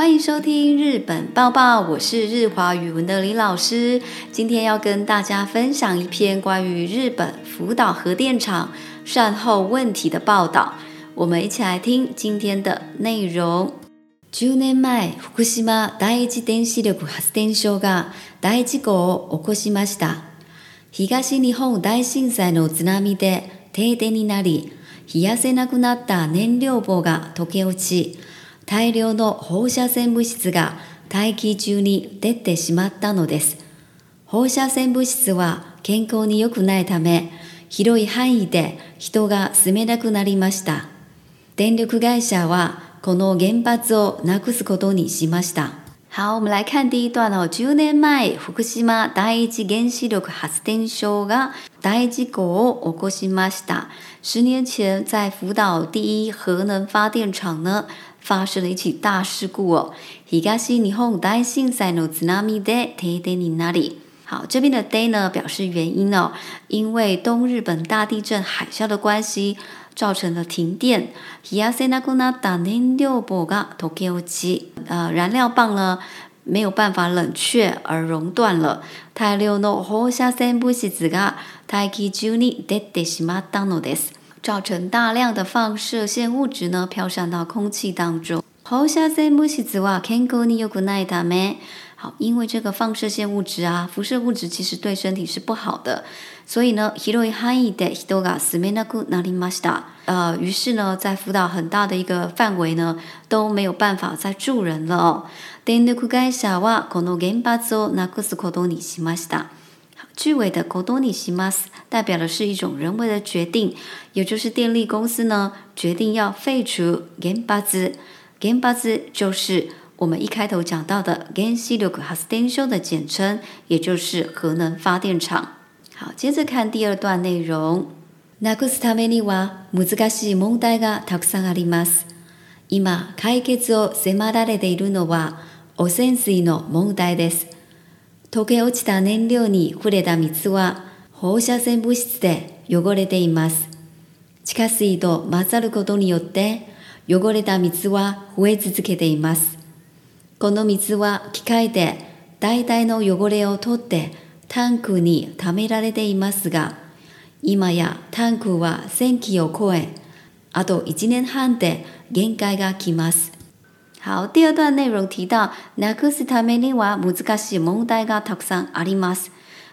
欢迎收听《日本报报》，我是日华语文的李老师。今天要跟大家分享一篇关于日本福岛核电厂善后问题的报道。我们一起来听今天的内容。ジュネ福島第一原子力発電所が大事故を起こしました。東日本大震災の津波で停電になり、冷やせなくなった燃料棒が溶け落ち。大量の放射線物質が大気中に出てしまったのです。放射線物質は健康に良くないため、広い範囲で人が住めなくなりました。電力会社はこの原発をなくすことにしました。好，我们来看第一段哦。10年前、福島第一原子力発電所が大事故を起こしました。10年前，在福岛第一核能发电厂呢，发生了一起大事故哦，ひ日本大震災の津波で停電になり。好，这边的 “day” 呢，表示原因哦，因为东日本大地震海啸的关系，造成了停电。東呃，燃料棒呢，没有办法冷却而熔断了。太流の放射線被自己、太き中に出てしまったのです。造成大量的放射线物质呢飘散到空气当中。好，因为这个放射线物质啊，辐射物质其实对身体是不好的，所以呢，啊，于是呢，在福岛很大的一个范围呢，都没有办法再住人了哦。句尾的 kodoni s i m a ス代表的是一种人为的决定，也就是电力公司呢决定要废除ゲンバズ。ゲ b a z 就是我们一开头讲到的ゲンシルクハステンション的简称，也就是核能发电厂。好，接着看第二段内容。なぜかためには難しい問題がたくさんあります。今解決を迫られているのは汚染水の問題です。溶け落ちた燃料に触れた水は放射線物質で汚れています。地下水と混ざることによって汚れた水は増え続けています。この水は機械で大体の汚れを取ってタンクに溜められていますが、今やタンクは1000基を超え、あと1年半で限界が来ます。好，第二段内容提到，ナクシタメリワムズガ問題がたくさんあります。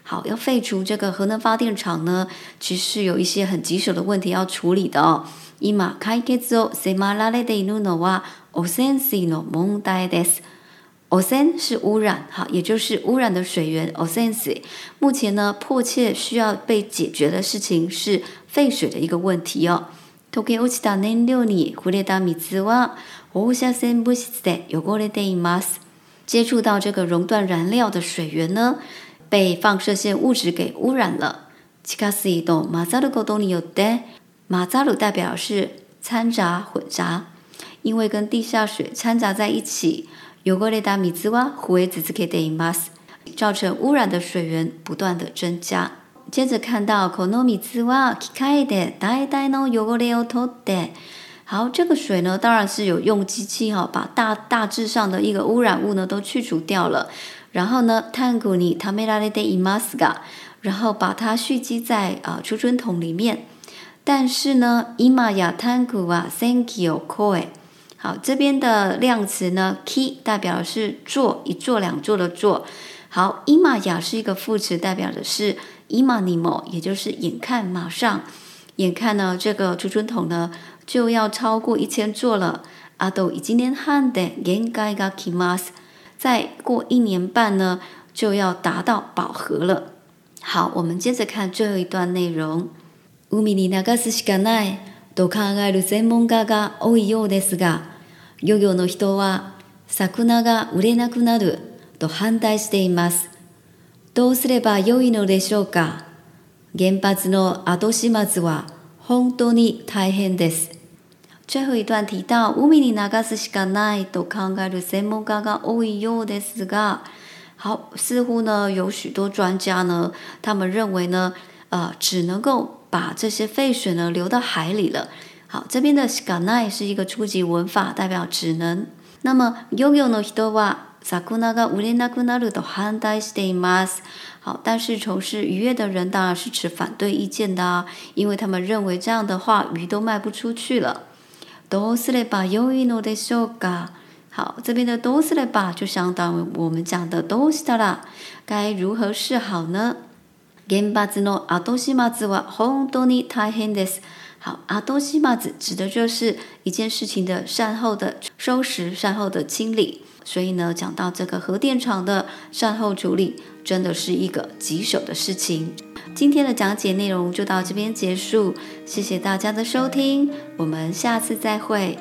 好，要废除这个核能发电厂呢，其实有一些很棘手的问题要处理的哦。今解決をせまラレいるのはオセンの問題です。オセ是污染，哈，也就是污染的水源。オセン目前呢，迫切需要被解决的事情是废水的一个问题哦。東京オキダネリウリ湖でダミ放射接触到这个熔断燃料的水源呢，被放射性物质给污染了。其次，东马扎鲁沟洞里有的马扎鲁代表是掺杂混杂，因为跟地下水掺杂在一起，有过的米兹哇，胡为子子克电影造成污染的水源不断的增加。接着看到この水は機械でだいの汚れを取って。好，这个水呢，当然是有用机器哈，把大大致上的一个污染物呢都去除掉了。然后呢 t a n k u n t a m e l a e m a s a 然后把它蓄积在啊储存桶里面。但是呢 i m a y t a n k u w a n k y o o 好，这边的量词呢，ki 代表的是座，一座两座的座。好 i m a 是一个副词，代表的是 imani m 也就是眼看马上。眼看呢，这个储存桶呢就要超过一千座了。あと一年半で限界が来ます。再过一年半呢，就要达到饱和了。好，我们接着看最后一段内容。海に流すしかないと考える専門家が多いようですが、漁業の人は魚が売れなくなると反対しています。どうすれば良いのでしょうか原発の後始末は本当に大変です。最後一段提到海に流すしかないと考える専門家が多いようですが、好，似乎呢有许多专家呢，他们认为呢，呃，只能够把这些废水呢流到海里了。好，这边的 s k a n a i 是一个初级文法，代表只能。那么 yoyo 人はさくながうれなくなると反対しています。好，但是从事渔业的人当然是持反对意见的，因为他们认为这样的话鱼都卖不出去了。どうすればよいのですか？好，这边的どうすれば就相当于我们讲的どうしたら，该如何是好呢？原発のあとし末は本当に大変です。好，あとし末指的就是一件事情的善后的收拾、善后的清理。所以呢，讲到这个核电厂的善后处理，真的是一个棘手的事情。今天的讲解内容就到这边结束，谢谢大家的收听，我们下次再会。